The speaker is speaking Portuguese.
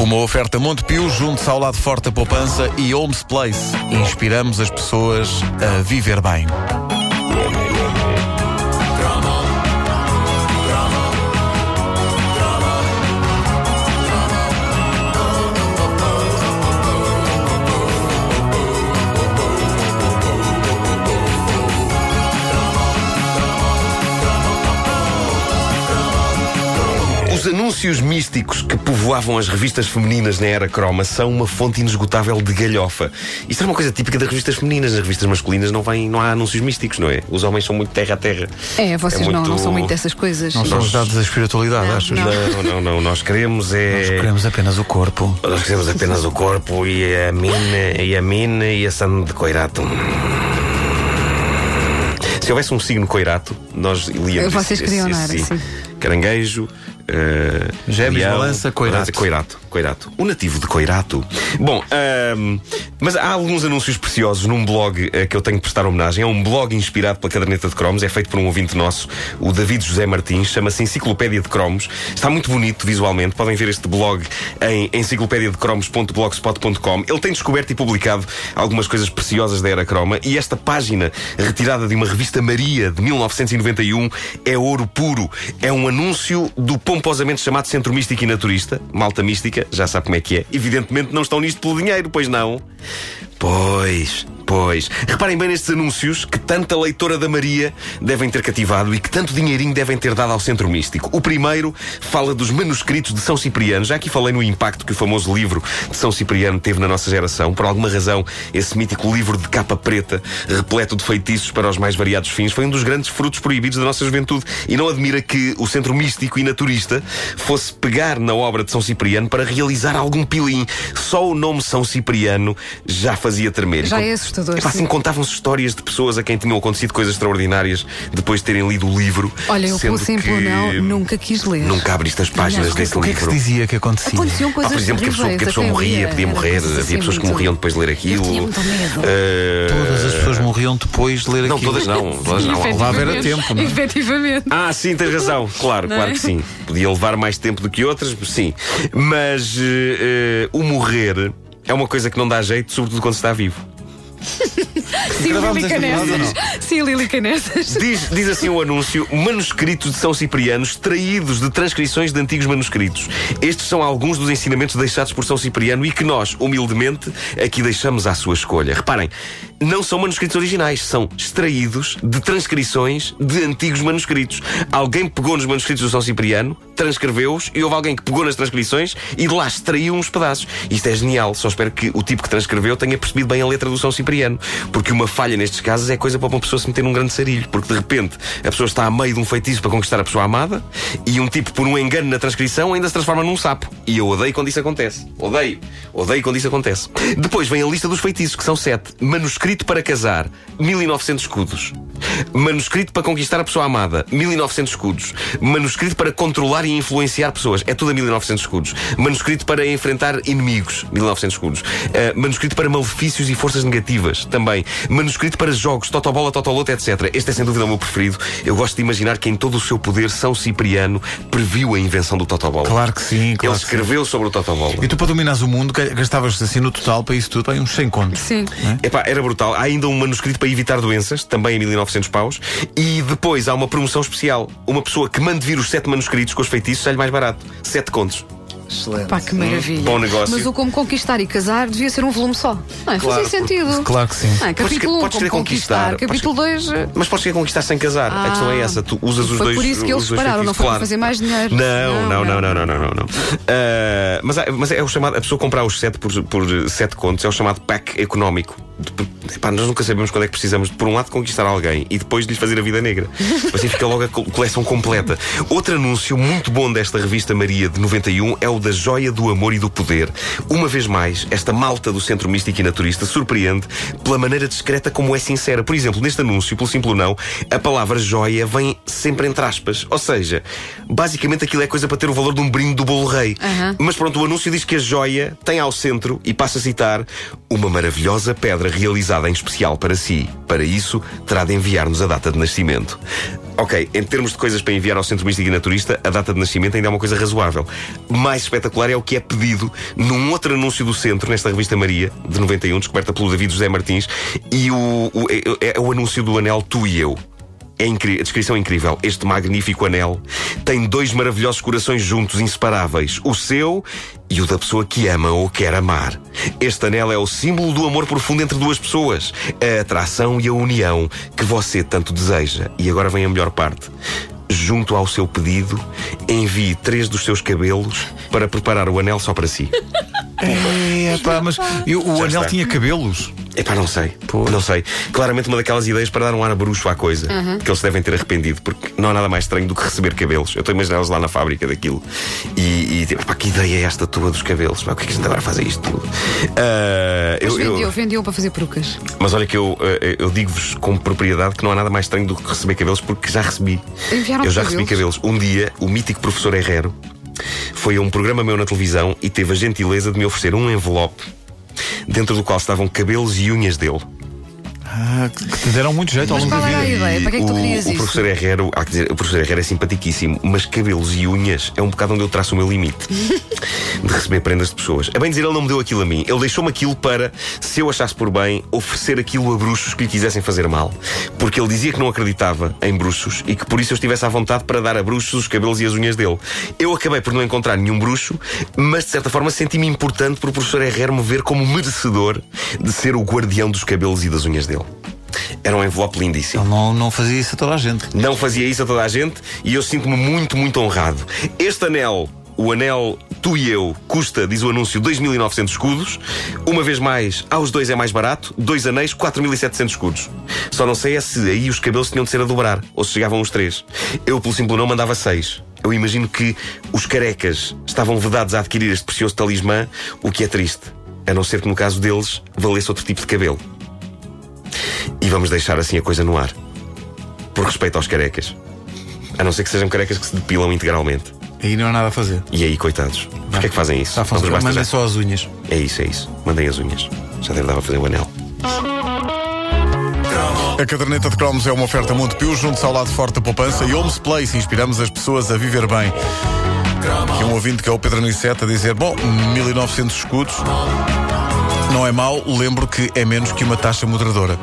Uma oferta Montepio, junto-se ao lado forte da poupança e Homes Place. Inspiramos as pessoas a viver bem. Os anúncios místicos que povoavam as revistas femininas na era croma são uma fonte inesgotável de galhofa. Isto é uma coisa típica das revistas femininas. Nas revistas masculinas não, vem, não há anúncios místicos, não é? Os homens são muito terra a terra. É, vocês É não, não muito- são muito dessas coisas. Não somos dados à espiritualidade, Não, achas? não. Não, não, não. Nós queremos é. Nós queremos apenas o corpo. Nós queremos apenas o corpo e a mina, e a mina e a sand de coirato. Se houvesse um signo coirato, nós líamos. Vocês queriam, esse- não era? esse- Sim. Caranguejo. Uh, Gêmeos, balança, coirato. coirato, coirato. O nativo de coirato. Bom, ahm, mas há alguns anúncios preciosos num blog eh, que eu tenho que prestar homenagem. É um blog inspirado pela caderneta de cromos. É feito por um ouvinte nosso, o David José Martins. Chama-se Enciclopédia de Cromos. Está muito bonito visualmente. Podem ver este blog em enciclopediadecromos.blogspot.com. Ele tem descoberto e publicado algumas coisas preciosas da era croma. E esta página, retirada de uma revista Maria de 1991, é ouro puro. É um anúncio do pomposamente chamado Centro Místico e Naturista. Malta mística, já sabe como é que é. Evidentemente não estão nisto pelo dinheiro, pois não? Pois, pois. Reparem bem nestes anúncios que tanta leitora da Maria devem ter cativado e que tanto dinheirinho devem ter dado ao Centro Místico. O primeiro fala dos manuscritos de São Cipriano. Já aqui falei no impacto que o famoso livro de São Cipriano teve na nossa geração. Por alguma razão, esse mítico livro de capa preta, repleto de feitiços para os mais variados fins, foi um dos grandes frutos proibidos da nossa juventude. E não admira que o Centro Místico e Naturista fosse pegar na obra de São Cipriano para realizar algum pilim. Só o nome São Cipriano já fazia tremer. Já é assustador, Epá, sim. assim, contavam-se histórias de pessoas a quem tinham acontecido coisas extraordinárias depois de terem lido o livro. Olha, eu sendo pelo simples que não, nunca quis ler. Nunca abriste as páginas Não. desse O que é que se livro. dizia que acontecia? Aconteciam Ah, coisas por exemplo, que a pessoa, que a pessoa morria, podia morrer, havia assim pessoas que muito- morriam depois de ler aquilo. Eu tinha muito medo. Eh, Todas as pessoas morriam depois de ler Não, aquilo. todas não. Todas não. Lá era tempo, não é? Efetivamente. Ah, sim, tens razão. Claro, Não claro é? que sim. Podia levar mais tempo do que outras, sim. Mas eh, o morrer é uma coisa que não dá jeito, sobretudo quando se está vivo. Sim, Lili Canessas. Sim, Lili Canessas. Diz, diz assim o anúncio: manuscritos de São Cipriano extraídos de transcrições de antigos manuscritos. Estes são alguns dos ensinamentos deixados por São Cipriano e que nós, humildemente, aqui deixamos à sua escolha. Reparem, não são manuscritos originais, são extraídos de transcrições de antigos manuscritos. Alguém pegou nos manuscritos do São Cipriano, transcreveu-os e houve alguém que pegou nas transcrições e de lá extraiu uns pedaços. Isto é genial, só espero que o tipo que transcreveu tenha percebido bem a letra do São Cipriano, porque uma falha nestes casos é coisa para uma pessoa se meter num grande sarilho, porque de repente a pessoa está a meio de um feitiço para conquistar a pessoa amada e um tipo, por um engano na transcrição, ainda se transforma num sapo. E eu odeio quando isso acontece. Odeio. Odeio quando isso acontece. Depois vem a lista dos feitiços, que são sete. Manuscrito para casar, 1900 escudos. Manuscrito para conquistar a pessoa amada, 1900 escudos. Manuscrito para controlar e influenciar pessoas, é tudo a 1900 escudos. Manuscrito para enfrentar inimigos, 1900 escudos. Uh, manuscrito para malefícios e forças negativas, também. Manuscrito para jogos, totobola, totoloto, etc. Este é sem dúvida o meu preferido. Eu gosto de imaginar que em todo o seu poder, São Cipriano previu a invenção do totobola. Claro que sim, claro Ele que sim. escreveu sobre o totobola. E tu, para dominares o mundo, ga- gastavas assim no total para isso tudo, bem, uns 100 contos. Sim. Epá, era brutal. Há ainda um manuscrito para evitar doenças, também em 1900 paus. E depois há uma promoção especial. Uma pessoa que mande vir os sete manuscritos com os feitiços sai-lhe mais barato. Sete contos. Excelente. Pá, que maravilha. Bom negócio. Mas o Como Conquistar e Casar devia ser um volume só. Não é? Claro, Fazia sentido. Claro que sim. Não é? Capítulo 1, podes Como querer conquistar, Conquistar. Capítulo 2. Mas podes querer conquistar sem casar. a questão é essa. Tu usas os foi dois por isso que eles separaram, não foi para claro. fazer mais dinheiro. Não, não, não, Não, não, não, não, não. não. Ah, mas, há- mas é o chamado, a pessoa comprar os sete por, por sete contos é o chamado pack económico. Epá, nós nunca sabemos quando é que precisamos, de, por um lado, conquistar alguém e depois de lhe fazer a vida negra. Assim fica logo a co- coleção completa. Outro anúncio muito bom desta revista Maria de 91 é o da Joia do Amor e do Poder. Uma vez mais, esta malta do Centro Místico e Naturista surpreende pela maneira discreta como é sincera. Por exemplo, neste anúncio, pelo simples não, a palavra joia vem sempre entre aspas. Ou seja, basicamente aquilo é coisa para ter o valor de um brinde do bolo rei. Aham. Mas pronto, o anúncio diz que a joia tem ao centro, e passa a citar, uma maravilhosa pedra realizada em especial para si. Para isso, terá de enviar-nos a data de nascimento. Ok, em termos de coisas para enviar ao Centro Místico e Naturista, a data de nascimento ainda é uma coisa razoável. Mais espetacular é o que é pedido num outro anúncio do centro, nesta revista Maria, de 91, descoberta pelo David José Martins, e o, o- é, é o anúncio do anel Tu e Eu. É a descrição é incrível. Este magnífico anel tem dois maravilhosos corações juntos, inseparáveis: o seu e o da pessoa que ama ou quer amar. Este anel é o símbolo do amor profundo entre duas pessoas, a atração e a união que você tanto deseja. E agora vem a melhor parte. Junto ao seu pedido, envie três dos seus cabelos para preparar o anel só para si. É, pá, mas eu- o Já anel está. tinha cabelos. Epá, não sei. Não sei. Claramente uma daquelas ideias para dar um ar bruxo à coisa. Que eles devem ter arrependido, porque não há nada mais estranho do que receber cabelos. Eu estou a imaginá-los lá na fábrica daquilo. E, e tipo, pá, que ideia é esta tua dos cabelos? Pá, o que é que a gente agora faz a isto tudo? Mas eu- eu- vendiam, vendiam para fazer perucas. mas olha que eu, eh, eu digo-vos com propriedade que não há nada mais estranho do que receber cabelos, porque já recebi. Enviaram eu já recebi cabelos? cabelos. Um dia, o mítico professor Herrero foi a um programa meu na televisão e teve a gentileza de me oferecer um envelope dentro do qual estavam cabelos e unhas dele. Ah, que te deram muito jeito ao longo da vida. ideia? Para que é que tu o, querias o isso? professor Herrero, há que dizer, o professor Herrero é simpaticíssimo, mas cabelos e unhas é um bocado onde eu traço o meu limite de receber prendas de pessoas. A bem dizer, ele não me deu aquilo a mim. Ele deixou-me aquilo para, se eu achasse por bem, oferecer aquilo a bruxos que lhe quisessem fazer mal. Porque ele dizia que não acreditava em bruxos e que por isso eu estivesse à vontade para dar a bruxos os cabelos e as unhas dele. Eu acabei por não encontrar nenhum bruxo, mas de certa forma senti-me importante por o professor Herrero me ver como merecedor de ser o guardião dos cabelos e das unhas dele. Era um envelope lindíssimo. Ele não, não fazia isso a toda a gente. Não fazia isso a toda a gente e eu sinto-me muito, muito honrado. Este anel, o anel Tu e Eu, custa, diz o anúncio, 2.900 escudos. Uma vez mais, aos dois é mais barato. Dois anéis, 4.700 escudos. Só não sei é se aí os cabelos tinham de ser a dobrar ou se chegavam os três. Eu, pelo simples não, mandava seis. Eu imagino que os carecas estavam vedados a adquirir este precioso talismã, o que é triste. A não ser que no caso deles valesse outro tipo de cabelo. E vamos deixar assim a coisa no ar por respeito aos carecas. A não ser que sejam carecas que se depilam integralmente. Aí não há nada a fazer. E aí, coitados, porquê é que fazem isso? Basta Mandem já? só as unhas. É isso, é isso. Mandem as unhas. Já deve dar para fazer o anel. A caderneta de cromos é uma oferta Montepio, junto ao lado forte da poupança e Homes Place. Inspiramos as pessoas a viver bem. Aqui um ouvinte que é o Pedro Niceta a dizer: Bom, 1900 escudos. Não é mau, lembro que é menos que uma taxa moderadora.